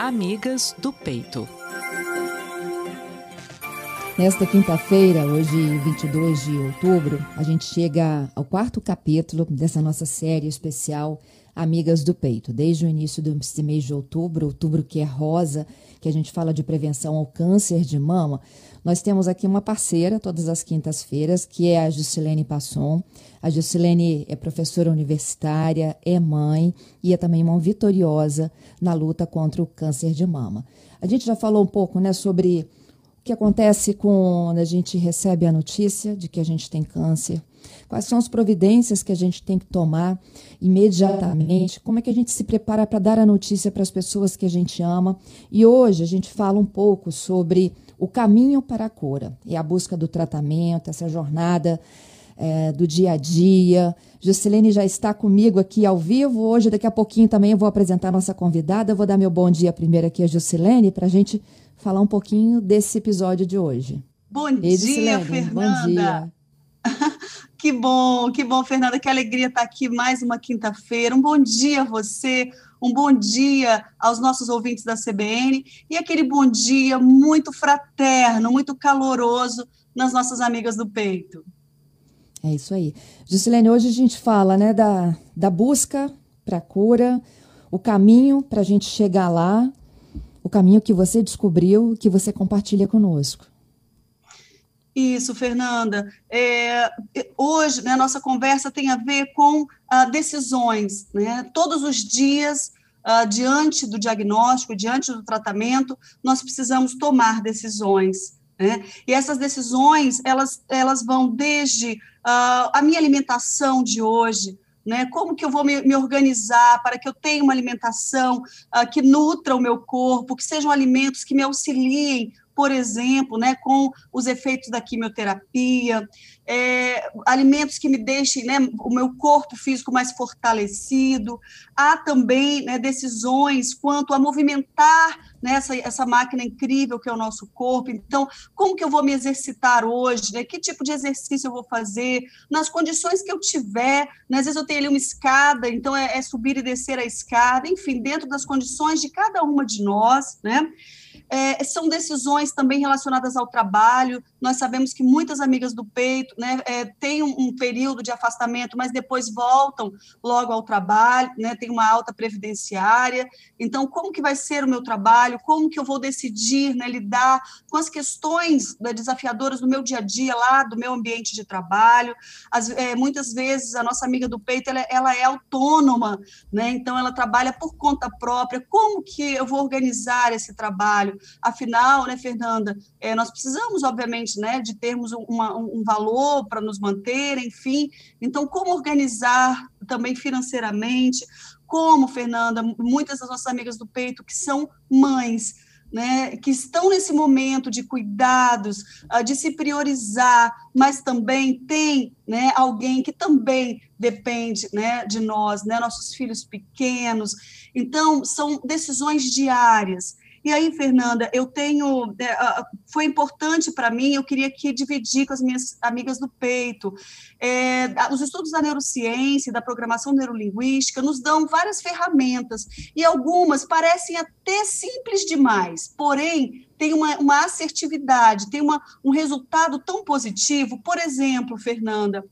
Amigas do Peito. Nesta quinta-feira, hoje 22 de outubro, a gente chega ao quarto capítulo dessa nossa série especial Amigas do Peito. Desde o início desse mês de outubro, outubro que é rosa, que a gente fala de prevenção ao câncer de mama, nós temos aqui uma parceira todas as quintas-feiras, que é a Juscelene Passon. A Juscelene é professora universitária, é mãe e é também mão vitoriosa na luta contra o câncer de mama. A gente já falou um pouco né, sobre que acontece quando a gente recebe a notícia de que a gente tem câncer, quais são as providências que a gente tem que tomar imediatamente, como é que a gente se prepara para dar a notícia para as pessoas que a gente ama. E hoje a gente fala um pouco sobre o caminho para a cura e a busca do tratamento, essa jornada é, do dia a dia. Juscelene já está comigo aqui ao vivo. Hoje, daqui a pouquinho, também eu vou apresentar a nossa convidada. Eu vou dar meu bom dia primeiro aqui a Juscelene para a gente falar um pouquinho desse episódio de hoje. Bom dia, Fernanda. Bom dia. que bom, que bom, Fernanda. Que alegria estar aqui mais uma quinta-feira. Um bom dia a você um bom dia aos nossos ouvintes da CBN e aquele bom dia muito fraterno, muito caloroso nas nossas amigas do peito. É isso aí. Juscelene, hoje a gente fala né, da, da busca para a cura, o caminho para a gente chegar lá, o caminho que você descobriu, que você compartilha conosco. Isso, Fernanda. É, hoje, né, nossa conversa tem a ver com ah, decisões. Né? Todos os dias, ah, diante do diagnóstico, diante do tratamento, nós precisamos tomar decisões. Né? E essas decisões, elas, elas vão desde ah, a minha alimentação de hoje, né? Como que eu vou me, me, organizar para que eu tenha uma alimentação uh, que nutra o meu corpo, que sejam alimentos que me auxiliem por exemplo, né, com os efeitos da quimioterapia, é, alimentos que me deixem né, o meu corpo físico mais fortalecido. Há também né, decisões quanto a movimentar né, essa, essa máquina incrível que é o nosso corpo. Então, como que eu vou me exercitar hoje? Né? Que tipo de exercício eu vou fazer? Nas condições que eu tiver. Né? Às vezes eu tenho ali uma escada, então é, é subir e descer a escada. Enfim, dentro das condições de cada uma de nós, né? É, são decisões também relacionadas ao trabalho. Nós sabemos que muitas amigas do peito né, é, têm um, um, período de afastamento, mas depois voltam logo ao trabalho, né, tem uma alta previdenciária. Então, como que vai ser o meu trabalho? Como que eu vou decidir né, lidar com as questões né, desafiadoras do meu dia a dia lá, do meu ambiente de trabalho? As, é, muitas vezes a nossa amiga do peito ela, ela é autônoma, né, então ela trabalha por conta própria. Como que eu vou organizar esse trabalho? Afinal, né, Fernanda, é, nós precisamos, obviamente, né, de termos uma, um valor para nos manter, enfim. Então, como organizar também financeiramente? Como, Fernanda, muitas das nossas amigas do peito que são mães, né, que estão nesse momento de cuidados, ah, de se priorizar, mas também tem né, alguém que também depende né, de nós, né, nossos filhos pequenos. Então, são decisões diárias. E aí, Fernanda, eu tenho. É, foi importante para mim, eu queria aqui dividir com as minhas amigas do peito. É, os estudos da neurociência, da programação neurolinguística, nos dão várias ferramentas, e algumas parecem até simples demais, porém, tem uma, uma assertividade, tem uma, um resultado tão positivo. Por exemplo, Fernanda,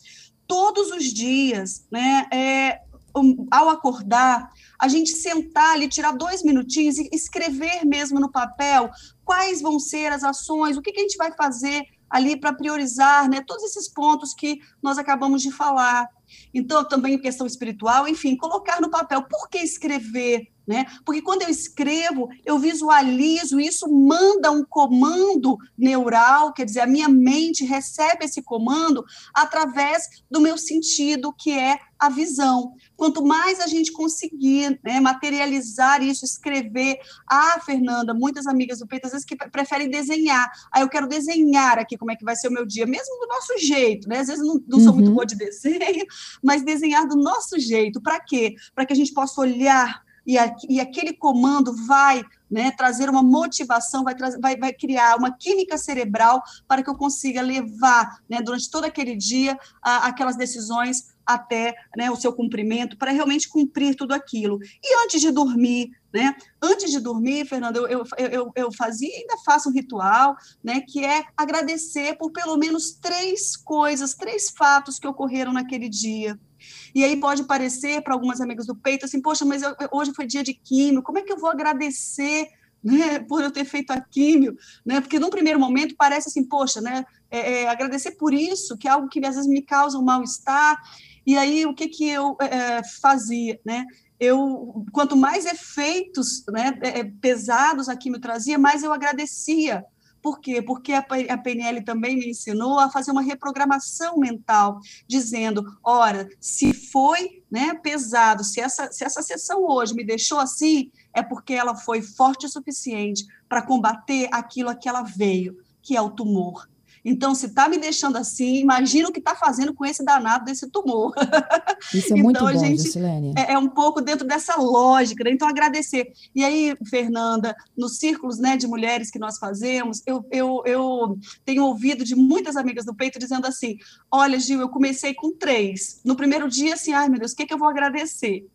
todos os dias, né, é, ao acordar, a gente sentar ali, tirar dois minutinhos e escrever mesmo no papel quais vão ser as ações, o que, que a gente vai fazer ali para priorizar, né, todos esses pontos que nós acabamos de falar. Então, também questão espiritual, enfim, colocar no papel. Por que escrever? Né? Porque quando eu escrevo, eu visualizo, isso manda um comando neural, quer dizer, a minha mente recebe esse comando através do meu sentido, que é a visão. Quanto mais a gente conseguir né, materializar isso, escrever. Ah, Fernanda, muitas amigas do peito às vezes que preferem desenhar. Ah, eu quero desenhar aqui como é que vai ser o meu dia, mesmo do nosso jeito, né? Às vezes não, não uhum. sou muito uhum. boa de desenho, mas desenhar do nosso jeito. Para quê? Para que a gente possa olhar e, a, e aquele comando vai né, trazer uma motivação, vai, vai, vai criar uma química cerebral para que eu consiga levar, né, durante todo aquele dia, a, aquelas decisões até né, o seu cumprimento, para realmente cumprir tudo aquilo. E antes de dormir, né? Antes de dormir, Fernando, eu, eu, eu, eu fazia ainda faço um ritual, né? Que é agradecer por pelo menos três coisas, três fatos que ocorreram naquele dia. E aí pode parecer para algumas amigas do peito assim, poxa, mas eu, hoje foi dia de químio, como é que eu vou agradecer né, por eu ter feito a químio, né, porque num primeiro momento parece assim, poxa, né, é, é, agradecer por isso, que é algo que às vezes me causa um mal-estar, e aí o que que eu é, é fazia, né, eu, quanto mais efeitos né, é, pesados a químio trazia, mais eu agradecia, por quê? Porque a PNL também me ensinou a fazer uma reprogramação mental, dizendo: ora, se foi né, pesado, se essa, se essa sessão hoje me deixou assim, é porque ela foi forte o suficiente para combater aquilo a que ela veio, que é o tumor. Então, se está me deixando assim, imagina o que está fazendo com esse danado desse tumor. Isso é então, muito bom, gente, é, é, um pouco dentro dessa lógica, né? Então, agradecer. E aí, Fernanda, nos círculos né, de mulheres que nós fazemos, eu, eu, eu tenho ouvido de muitas amigas do peito dizendo assim: olha, Gil, eu comecei com três. No primeiro dia, assim, ai meu Deus, o que, que eu vou agradecer?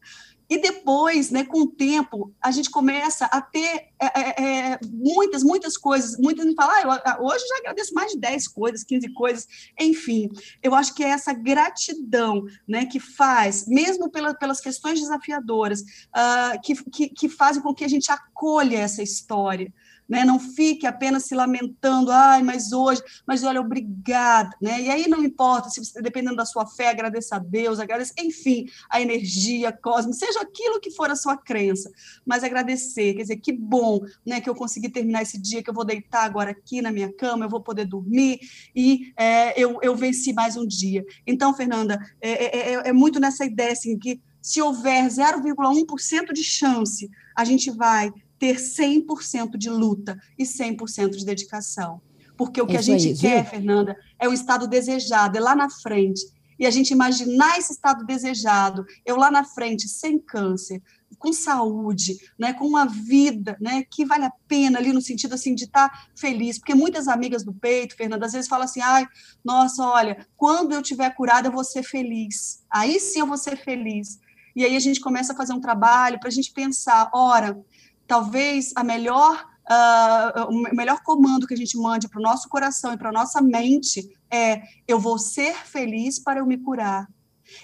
E depois, né, com o tempo, a gente começa a ter é, é, é muitas, muitas coisas. Muitas me falam, ah, eu, hoje já agradeço mais de 10 coisas, 15 coisas. Enfim, eu acho que é essa gratidão né, que faz, mesmo pela, pelas questões desafiadoras, uh, que, que, que fazem com que a gente acolha essa história né? Não fique apenas se lamentando, ai, mas hoje, mas olha, obrigada, né? E aí não importa se você, dependendo da sua fé, agradeça a Deus, agradeça, enfim, a energia cósmica, seja aquilo que for a sua crença, mas agradecer, quer dizer, que bom, né, que eu consegui terminar esse dia, que eu vou deitar agora aqui na minha cama, eu vou poder dormir e é, eu, eu venci mais um dia. Então, Fernanda, é, é, é, é muito nessa ideia assim que se houver 0,1% de chance, a gente vai ter 100% de luta e 100% de dedicação. Porque o que a gente aí, quer, Fernanda, é um estado desejado, é lá na frente. E a gente imaginar esse estado desejado, eu lá na frente, sem câncer, com saúde, né, com uma vida, né, que vale a pena ali no sentido assim de estar tá feliz, porque muitas amigas do peito, Fernanda, às vezes falam assim: "Ai, nossa, olha, quando eu tiver curada eu vou ser feliz. Aí sim eu vou ser feliz". E aí a gente começa a fazer um trabalho para a gente pensar, ora, talvez a melhor Uh, o melhor comando que a gente mande para o nosso coração e para a nossa mente é: eu vou ser feliz para eu me curar.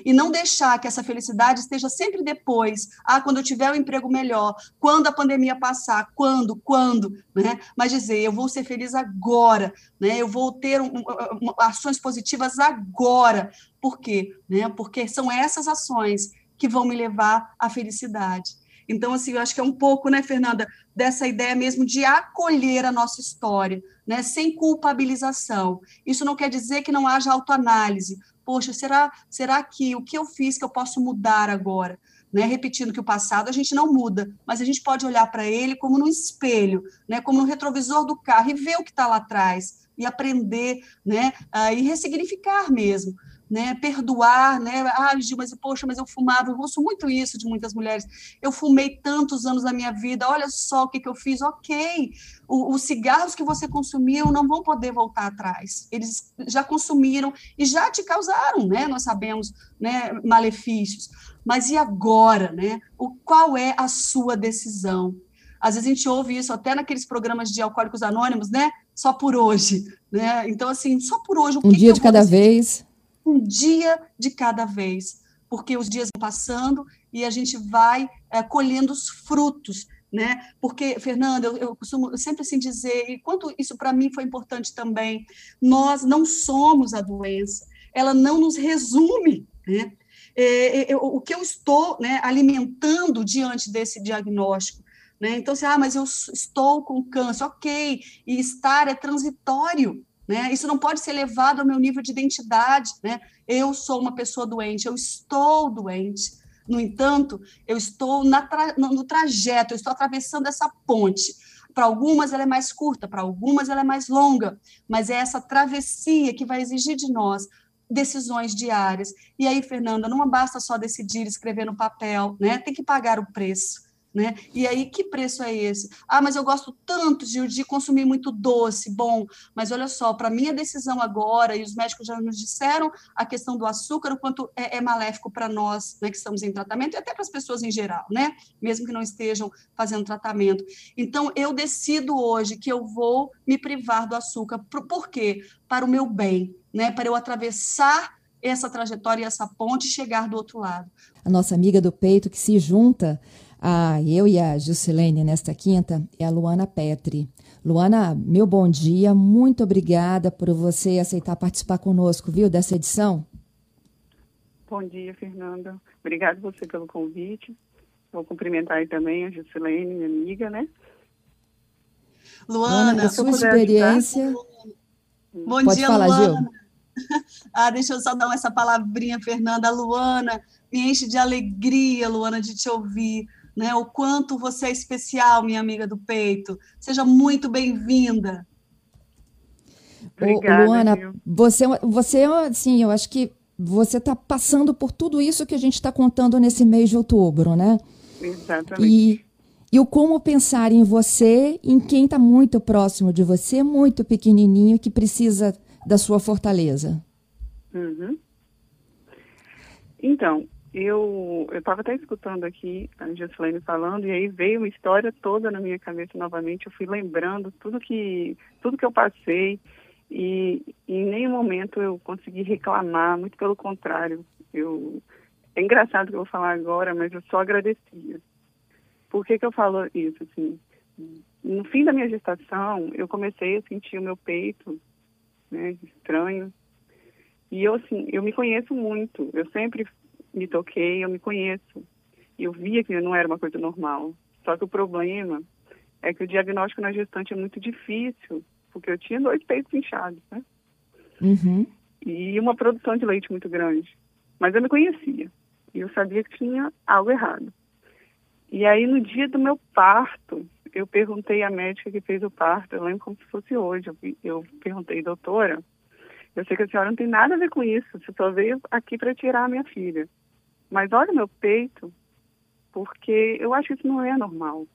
E não deixar que essa felicidade esteja sempre depois, ah, quando eu tiver um emprego melhor, quando a pandemia passar, quando, quando, né? Mas dizer, eu vou ser feliz agora, né? Eu vou ter um, um, ações positivas agora. Por quê? Né? Porque são essas ações que vão me levar à felicidade. Então, assim, eu acho que é um pouco, né, Fernanda, dessa ideia mesmo de acolher a nossa história, né, sem culpabilização. Isso não quer dizer que não haja autoanálise. Poxa, será, será que o que eu fiz que eu posso mudar agora? Né, repetindo que o passado a gente não muda, mas a gente pode olhar para ele como no espelho, né, como no retrovisor do carro e ver o que está lá atrás e aprender, né, uh, e ressignificar mesmo né, perdoar, né, ah, Gil, mas poxa, mas eu fumava, eu ouço muito isso de muitas mulheres, eu fumei tantos anos da minha vida, olha só o que, que eu fiz, ok, o, os cigarros que você consumiu não vão poder voltar atrás, eles já consumiram e já te causaram, né, nós sabemos, né, malefícios, mas e agora, né, o, qual é a sua decisão? Às vezes a gente ouve isso até naqueles programas de alcoólicos anônimos, né, só por hoje, né, então assim, só por hoje, um dia de cada decidir? vez, um dia de cada vez, porque os dias vão passando e a gente vai é, colhendo os frutos, né? Porque, Fernanda, eu, eu costumo sempre assim dizer, e quanto isso para mim foi importante também, nós não somos a doença, ela não nos resume, né? É, é, o que eu estou né, alimentando diante desse diagnóstico. Né? Então, assim, ah, mas eu estou com câncer, ok, e estar é transitório, né? Isso não pode ser levado ao meu nível de identidade. Né? Eu sou uma pessoa doente, eu estou doente. No entanto, eu estou tra no trajeto, eu estou atravessando essa ponte. Para algumas ela é mais curta, para algumas ela é mais longa, mas é essa travessia que vai exigir de nós decisões diárias. E aí, Fernanda, não basta só decidir escrever no papel, né? Tem que pagar o preço. Né? E aí, que preço é esse? Ah, mas eu gosto tanto de, de consumir muito doce, bom, mas olha só, para minha decisão agora, e os médicos já nos disseram a questão do açúcar, o quanto é, é maléfico para nós, né, que estamos em tratamento, e até para as pessoas em geral, né, mesmo que não estejam fazendo tratamento. Então, eu decido hoje que eu vou me privar do açúcar, por, por quê? Para o meu bem, né, para eu atravessar essa trajetória e essa ponte e chegar do outro lado. A nossa amiga do peito que se junta a eu e a Juscelene nesta quinta é a Luana Petri. Luana, meu bom dia, muito obrigada por você aceitar participar conosco, viu, dessa edição. Bom dia, Fernanda. Obrigada você pelo convite. Vou cumprimentar aí também a Juscelene, minha amiga, né? Luana, Luana a sua experiência. Bom Pode dia, falar, Luana. Gil. Ah, deixa eu só dar essa palavrinha, Fernanda. Luana, me enche de alegria, Luana, de te ouvir né? O quanto você é especial, minha amiga do peito. Seja muito bem-vinda. Luana, você, você, assim, eu acho que você está passando por tudo isso que a gente está contando nesse mês de outubro, né? Exatamente. E, e o como pensar em você, em quem está muito próximo de você, muito pequenininho, que precisa da sua fortaleza. Uhum. Então, eu estava até escutando aqui a Gislaine falando e aí veio uma história toda na minha cabeça novamente. Eu fui lembrando tudo que tudo que eu passei e, e em nenhum momento eu consegui reclamar. Muito pelo contrário, eu é engraçado que eu vou falar agora, mas eu só agradecia. Por que que eu falo isso assim? No fim da minha gestação, eu comecei a sentir o meu peito, né, estranho. E eu assim, eu me conheço muito. Eu sempre me toquei, eu me conheço. Eu via que não era uma coisa normal. Só que o problema é que o diagnóstico na gestante é muito difícil, porque eu tinha dois peitos inchados, né? Uhum. E uma produção de leite muito grande. Mas eu me conhecia. E eu sabia que tinha algo errado. E aí, no dia do meu parto, eu perguntei à médica que fez o parto, eu lembro como se fosse hoje. Eu perguntei, doutora, eu sei que a senhora não tem nada a ver com isso, você só veio aqui para tirar a minha filha. Mas olha meu peito, porque eu acho que isso não é normal.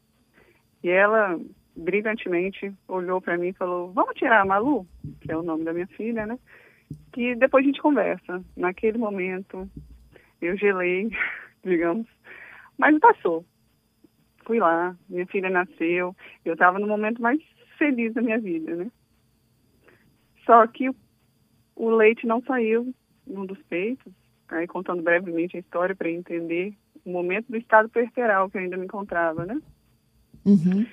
E ela brilhantemente olhou para mim e falou: Vamos tirar a Malu, que é o nome da minha filha, né? Que depois a gente conversa. Naquele momento, eu gelei, digamos, mas passou. Fui lá, minha filha nasceu, eu estava no momento mais feliz da minha vida, né? Só que o leite não saiu num dos peitos, aí contando brevemente a história para entender o momento do estado perperal que eu ainda me encontrava, né? Uhum.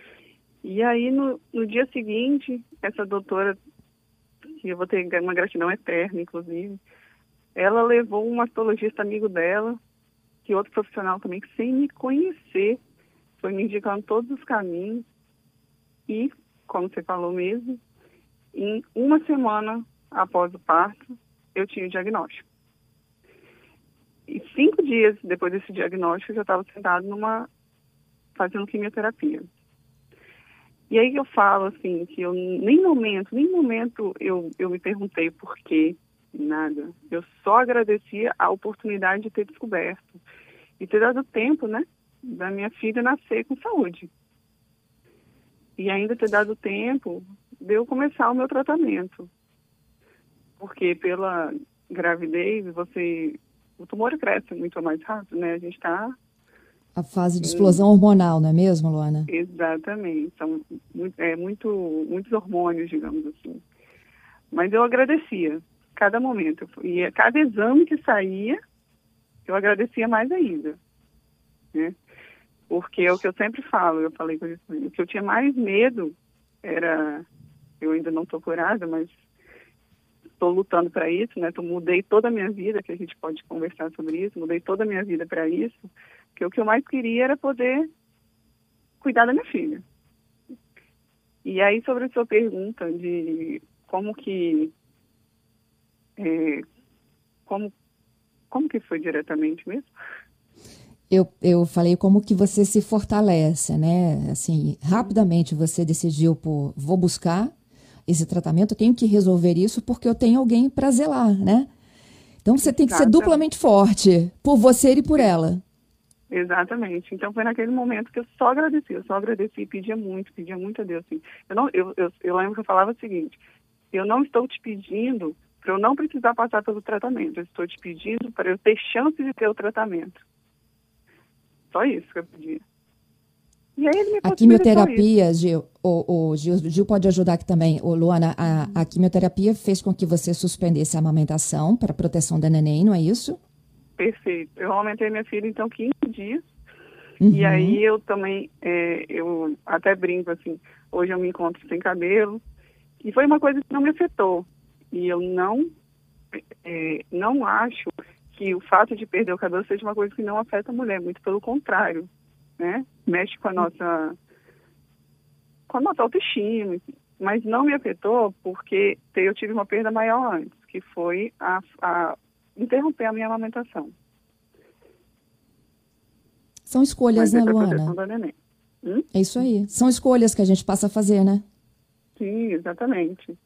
E aí, no, no dia seguinte, essa doutora, que eu vou ter uma gratidão eterna, inclusive, ela levou um mastologista amigo dela, que outro profissional também, que sem me conhecer, foi me indicando todos os caminhos. E, como você falou mesmo, em uma semana após o parto, eu tinha o diagnóstico. E cinco dias depois desse diagnóstico, eu já estava sentado numa fazendo quimioterapia. E aí eu falo assim que eu nem momento, nem momento eu eu me perguntei por quê, nada. Eu só agradecia a oportunidade de ter descoberto e ter dado tempo, né, da minha filha nascer com saúde. E ainda ter dado tempo de eu começar o meu tratamento porque pela gravidez você o tumor cresce muito mais rápido, né? A gente está a fase de explosão hormonal, não é mesmo, Luana? Exatamente. São muito, é, muito, muitos hormônios, digamos assim. Mas eu agradecia cada momento. E cada exame que saía, eu agradecia mais ainda. Né? Porque é o que eu sempre falo, eu falei com isso, o que eu tinha mais medo era, eu ainda não estou curada, mas estou lutando para isso, né? Tô, mudei toda a minha vida, que a gente pode conversar sobre isso, mudei toda a minha vida para isso, que o que eu mais queria era poder cuidar da minha filha. E aí, sobre a sua pergunta de como que. É, como, como que foi diretamente mesmo? Eu, eu falei como que você se fortalece, né? Assim, rapidamente você decidiu por vou buscar esse tratamento, eu tenho que resolver isso porque eu tenho alguém para zelar, né? Então você tem que ser duplamente forte, por você e por ela. Exatamente. Então foi naquele momento que eu só agradeci, eu só agradeci e pedia muito, pedia muito a Deus. Assim. Eu, não, eu, eu, eu lembro que eu falava o seguinte, eu não estou te pedindo para eu não precisar passar pelo tratamento, eu estou te pedindo para eu ter chance de ter o tratamento. Só isso que eu pedia. E aí ele me a quimioterapia, Gil, o, o Gil, Gil, pode ajudar aqui também. O Luana, a, a quimioterapia fez com que você suspendesse a amamentação para proteção da neném, não é isso? Perfeito. Eu aumentei minha filha, então, 15 dias. Uhum. E aí eu também, é, eu até brinco assim, hoje eu me encontro sem cabelo. E foi uma coisa que não me afetou. E eu não, é, não acho que o fato de perder o cabelo seja uma coisa que não afeta a mulher, muito pelo contrário, né? Mexe com a nossa, com a nossa autoestima, mas não me afetou porque eu tive uma perda maior antes, que foi a, a interromper a minha amamentação. São escolhas, né, Luana? Hum? É isso aí. São escolhas que a gente passa a fazer, né? Sim, exatamente.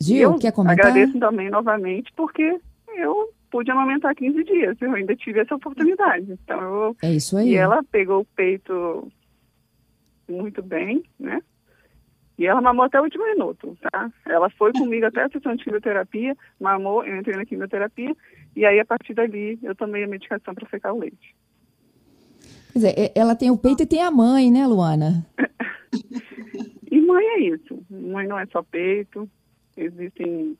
Gil, eu quer comentar? Agradeço também novamente porque eu pude amamentar 15 dias. Eu ainda tive essa oportunidade. Então eu, é isso aí. E ela pegou o peito muito bem, né? E ela mamou até o último minuto, tá? Ela foi comigo até a sessão de quimioterapia, mamou, eu entrei na quimioterapia, e aí a partir dali eu tomei a medicação para secar o leite. Quer dizer, ela tem o peito e tem a mãe, né, Luana? e mãe é isso. Mãe não é só peito, existem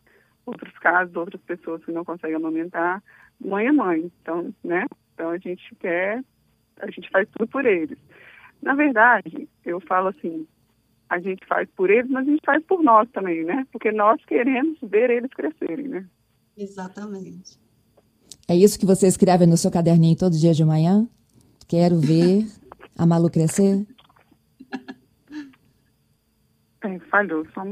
outros casos, outras pessoas que não conseguem amamentar. Mãe é mãe, então, né? Então a gente quer, a gente faz tudo por eles. Na verdade, eu falo assim, a gente faz por eles, mas a gente faz por nós também, né? Porque nós queremos ver eles crescerem, né? Exatamente. É isso que você escreve no seu caderninho todo dia de manhã? Quero ver a Malu crescer? É, falhou. Só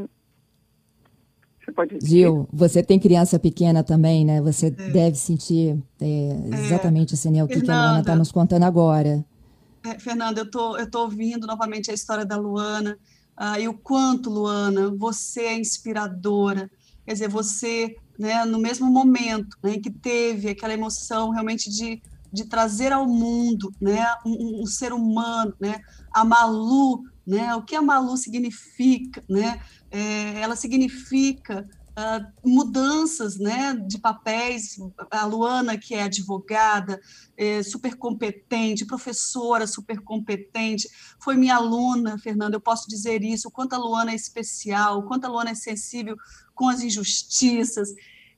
você pode dizer. Gil, você tem criança pequena também, né? Você é. deve sentir é, exatamente assim, né, o que, que a Luana está nos contando agora. É, Fernanda, eu tô, eu tô ouvindo novamente a história da Luana uh, e o quanto, Luana, você é inspiradora. Quer dizer, você, né, no mesmo momento né, em que teve aquela emoção realmente de, de trazer ao mundo né, um, um ser humano, né, a Malu, né, o que a Malu significa, né, é, ela significa uh, mudanças né, de papéis. A Luana, que é advogada, é super competente, professora super competente, foi minha aluna, Fernanda, eu posso dizer isso, o quanto a Luana é especial, o quanto a Luana é sensível com as injustiças.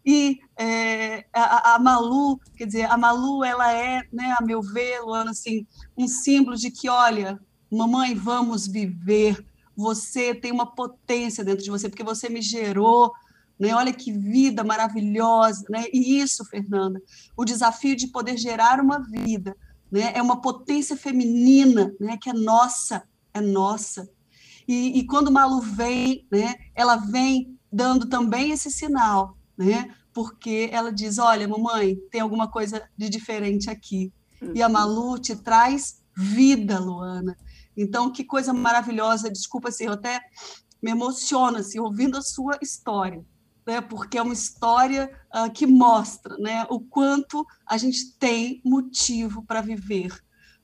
E é, a, a, Malu, quer dizer, a Malu, ela é, né, a meu ver, Luana, assim, um símbolo de que, olha, mamãe, vamos viver, você tem uma potência dentro de você, porque você me gerou, né? Olha que vida maravilhosa, né? E isso, Fernanda, o desafio de poder gerar uma vida, né? É uma potência feminina, né? Que é nossa, é nossa. E, e quando Malu vem, né? Ela vem dando também esse sinal, né? Porque ela diz, olha, mamãe, tem alguma coisa de diferente aqui. E a Malu te traz vida, Luana. Então, que coisa maravilhosa, desculpa se eu até me emociono assim, ouvindo a sua história, né? porque é uma história uh, que mostra né, o quanto a gente tem motivo para viver.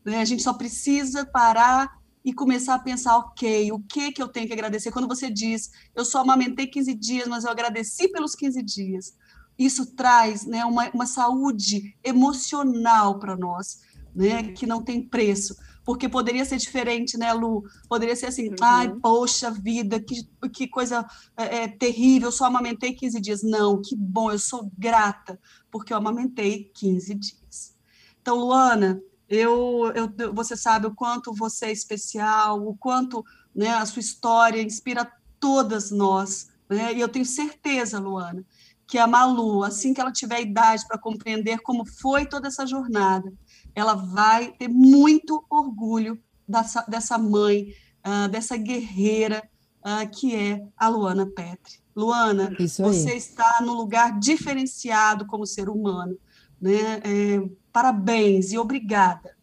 Né? A gente só precisa parar e começar a pensar, ok, o que, que eu tenho que agradecer? Quando você diz, eu só amamentei 15 dias, mas eu agradeci pelos 15 dias, isso traz né, uma, uma saúde emocional para nós, né, que não tem preço porque poderia ser diferente, né, Lu? Poderia ser assim, uhum. ai, poxa vida, que, que coisa é, é, terrível, só amamentei 15 dias. Não, que bom, eu sou grata, porque eu amamentei 15 dias. Então, Luana, eu, eu, você sabe o quanto você é especial, o quanto né, a sua história inspira todas nós. Né? E eu tenho certeza, Luana, que a Malu, assim que ela tiver idade para compreender como foi toda essa jornada, ela vai ter muito orgulho dessa, dessa mãe, uh, dessa guerreira uh, que é a Luana Petri. Luana, você está no lugar diferenciado como ser humano. Né? É, parabéns e obrigada.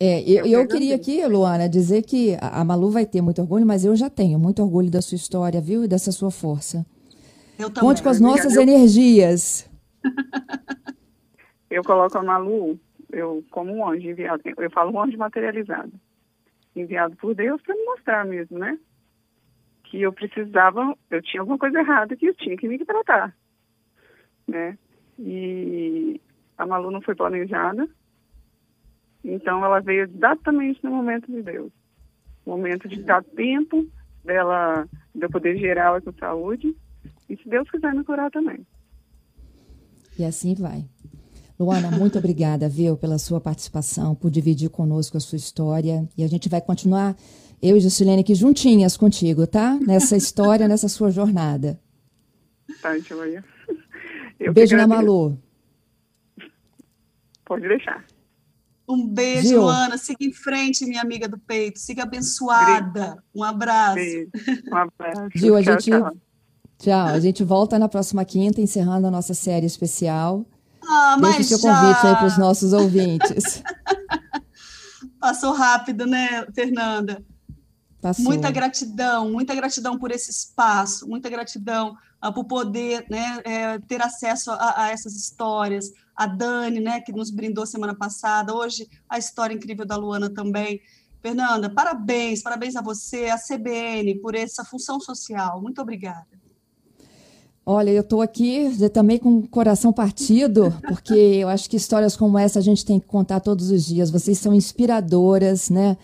É, eu, eu queria aqui, Luana, dizer que a Malu vai ter muito orgulho, mas eu já tenho muito orgulho da sua história, viu? E dessa sua força. Eu também. Conte com as nossas energias. eu coloco a Malu eu como um anjo enviado, eu falo um anjo materializado, enviado por Deus para me mostrar mesmo, né? Que eu precisava, eu tinha alguma coisa errada que eu tinha que me tratar, né? E a Malu não foi planejada, então ela veio exatamente no momento de Deus, momento de dar tempo dela, de eu poder gerar ela com saúde, e se Deus quiser me curar também. E assim vai. Luana, muito obrigada, viu, pela sua participação, por dividir conosco a sua história. E a gente vai continuar, eu e Juscelene, aqui juntinhas contigo, tá? Nessa história, nessa sua jornada. Tá, joia. Beijo na Malu. Pode deixar. Um beijo, Gil. Luana. Siga em frente, minha amiga do peito. Siga abençoada. Um abraço. Beijo. Um abraço. Gil, a gente. Tchau. tchau. A gente volta na próxima quinta, encerrando a nossa série especial. Ah, Deixe o seu já... convite aí para os nossos ouvintes. Passou rápido, né, Fernanda? Passou. Muita gratidão, muita gratidão por esse espaço, muita gratidão uh, por poder né, é, ter acesso a, a, essas histórias. A Dani, né, que nos brindou semana passada, hoje a história incrível da Luana também. Fernanda, parabéns, parabéns a você, a CBN, por essa função social. Muito obrigada. Olha, eu estou aqui também com o coração partido, porque eu acho que histórias como essa a gente tem que contar todos os dias. Vocês são inspiradoras, né?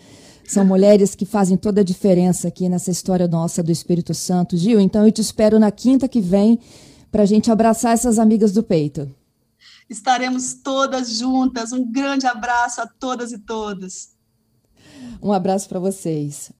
São mulheres que fazem toda a diferença aqui nessa história nossa do Espírito Santo. Gil, então eu te espero na quinta que vem para a gente abraçar essas amigas do peito. Estaremos todas juntas. Um grande abraço a todas e todos. Um abraço para vocês.